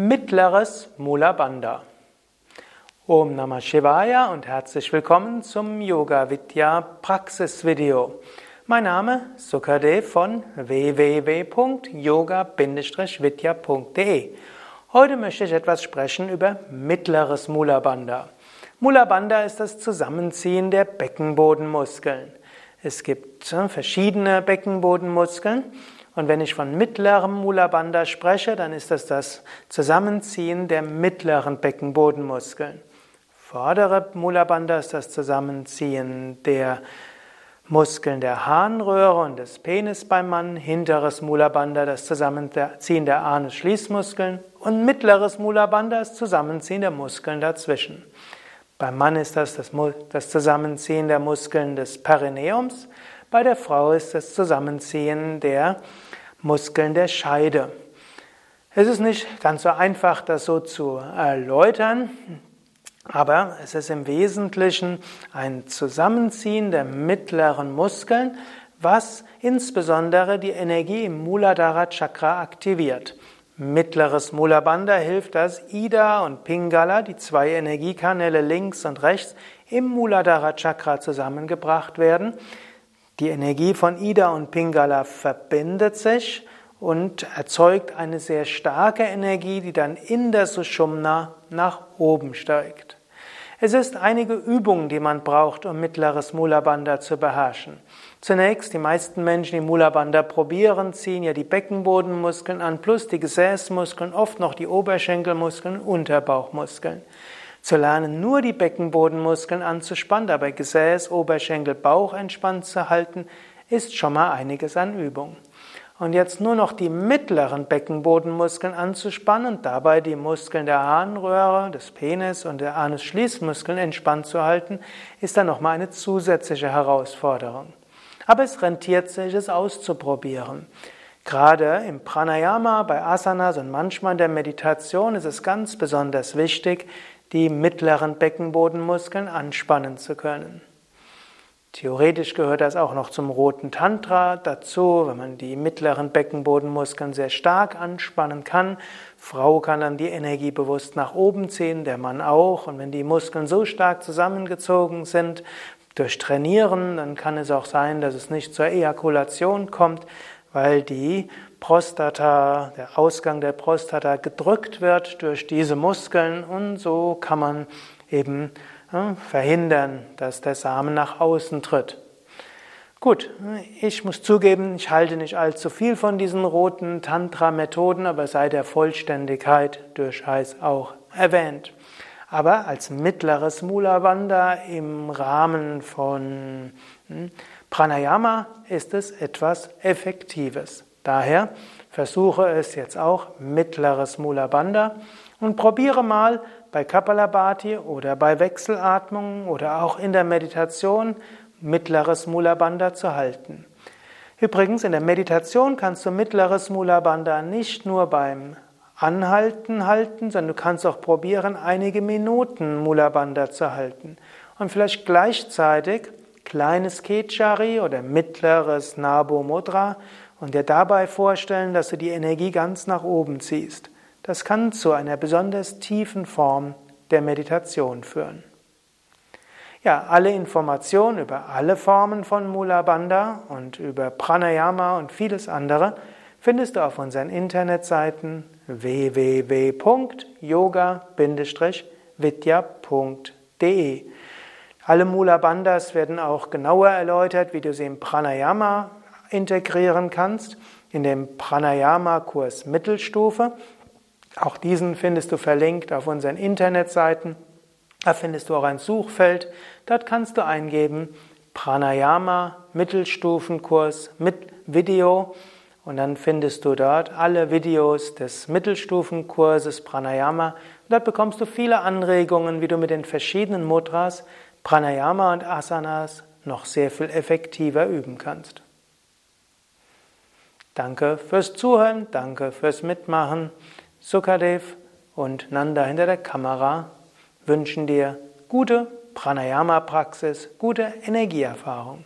Mittleres Mula Bandha. Om Namah Shivaya und herzlich willkommen zum Yoga Vidya Praxis-Video. Mein Name Sukadev von www.yoga-vidya.de. Heute möchte ich etwas sprechen über mittleres Mula Bandha. Mula Bandha ist das Zusammenziehen der Beckenbodenmuskeln. Es gibt verschiedene Beckenbodenmuskeln und wenn ich von mittlerem Mula Bandha spreche, dann ist das das Zusammenziehen der mittleren Beckenbodenmuskeln. Vordere Mula Bandha ist das Zusammenziehen der Muskeln der Harnröhre und des Penis beim Mann, hinteres Mula Bandha das Zusammenziehen der Anus-Schließmuskeln und mittleres Mula Bandha das Zusammenziehen der Muskeln dazwischen. Beim Mann ist das, das das Zusammenziehen der Muskeln des Perineums, bei der Frau ist das Zusammenziehen der Muskeln der Scheide. Es ist nicht ganz so einfach, das so zu erläutern, aber es ist im Wesentlichen ein Zusammenziehen der mittleren Muskeln, was insbesondere die Energie im Muladhara Chakra aktiviert. Mittleres Mula Bandha hilft, dass Ida und Pingala, die zwei Energiekanäle links und rechts, im Muladhara Chakra zusammengebracht werden. Die Energie von Ida und Pingala verbindet sich und erzeugt eine sehr starke Energie, die dann in der Sushumna nach oben steigt. Es ist einige Übungen, die man braucht, um mittleres Mula Bandha zu beherrschen. Zunächst, die meisten Menschen, die Mula Bandha probieren, ziehen ja die Beckenbodenmuskeln an, plus die Gesäßmuskeln, oft noch die Oberschenkelmuskeln, Unterbauchmuskeln. Zu lernen, nur die Beckenbodenmuskeln anzuspannen, dabei Gesäß, Oberschenkel, Bauch entspannt zu halten, ist schon mal einiges an Übung. Und jetzt nur noch die mittleren Beckenbodenmuskeln anzuspannen und dabei die Muskeln der Harnröhre, des Penis und der Anus-Schließmuskeln entspannt zu halten, ist dann nochmal eine zusätzliche Herausforderung. Aber es rentiert sich, es auszuprobieren. Gerade im Pranayama, bei Asanas und manchmal in der Meditation ist es ganz besonders wichtig, die mittleren Beckenbodenmuskeln anspannen zu können. Theoretisch gehört das auch noch zum roten Tantra dazu, wenn man die mittleren Beckenbodenmuskeln sehr stark anspannen kann. Frau kann dann die Energie bewusst nach oben ziehen, der Mann auch. Und wenn die Muskeln so stark zusammengezogen sind durch Trainieren, dann kann es auch sein, dass es nicht zur Ejakulation kommt, weil die Prostata, der Ausgang der Prostata gedrückt wird durch diese Muskeln und so kann man eben verhindern, dass der Samen nach außen tritt. Gut, ich muss zugeben, ich halte nicht allzu viel von diesen roten Tantra-Methoden, aber sei der Vollständigkeit durchaus auch erwähnt. Aber als mittleres Mula Bandha im Rahmen von hm, Pranayama ist es etwas Effektives. Daher versuche es jetzt auch mittleres Mula Bandha und probiere mal bei Kapalabhati oder bei Wechselatmung oder auch in der Meditation mittleres Mula Bandha zu halten. Übrigens, in der Meditation kannst du mittleres Mula Bandha nicht nur beim Anhalten halten, sondern du kannst auch probieren, einige Minuten Mula Bandha zu halten. Und vielleicht gleichzeitig kleines Kechari oder mittleres Nabo Mudra und dir dabei vorstellen, dass du die Energie ganz nach oben ziehst. Das kann zu einer besonders tiefen Form der Meditation führen. Ja, alle Informationen über alle Formen von Mula Bandha und über Pranayama und vieles andere findest du auf unseren Internetseiten www.yoga-vidya.de. Alle Mula Bandhas werden auch genauer erläutert, wie du sie im Pranayama integrieren kannst, in dem Pranayama-Kurs Mittelstufe. Auch diesen findest du verlinkt auf unseren Internetseiten. Da findest du auch ein Suchfeld. Dort kannst du eingeben Pranayama Mittelstufenkurs mit Video und dann findest du dort alle Videos des Mittelstufenkurses Pranayama. Dort bekommst du viele Anregungen, wie du mit den verschiedenen Mudras Pranayama und Asanas noch sehr viel effektiver üben kannst. Danke fürs Zuhören, danke fürs Mitmachen. Sukadev und Nanda hinter der Kamera wünschen dir gute Pranayama-Praxis, gute Energieerfahrung.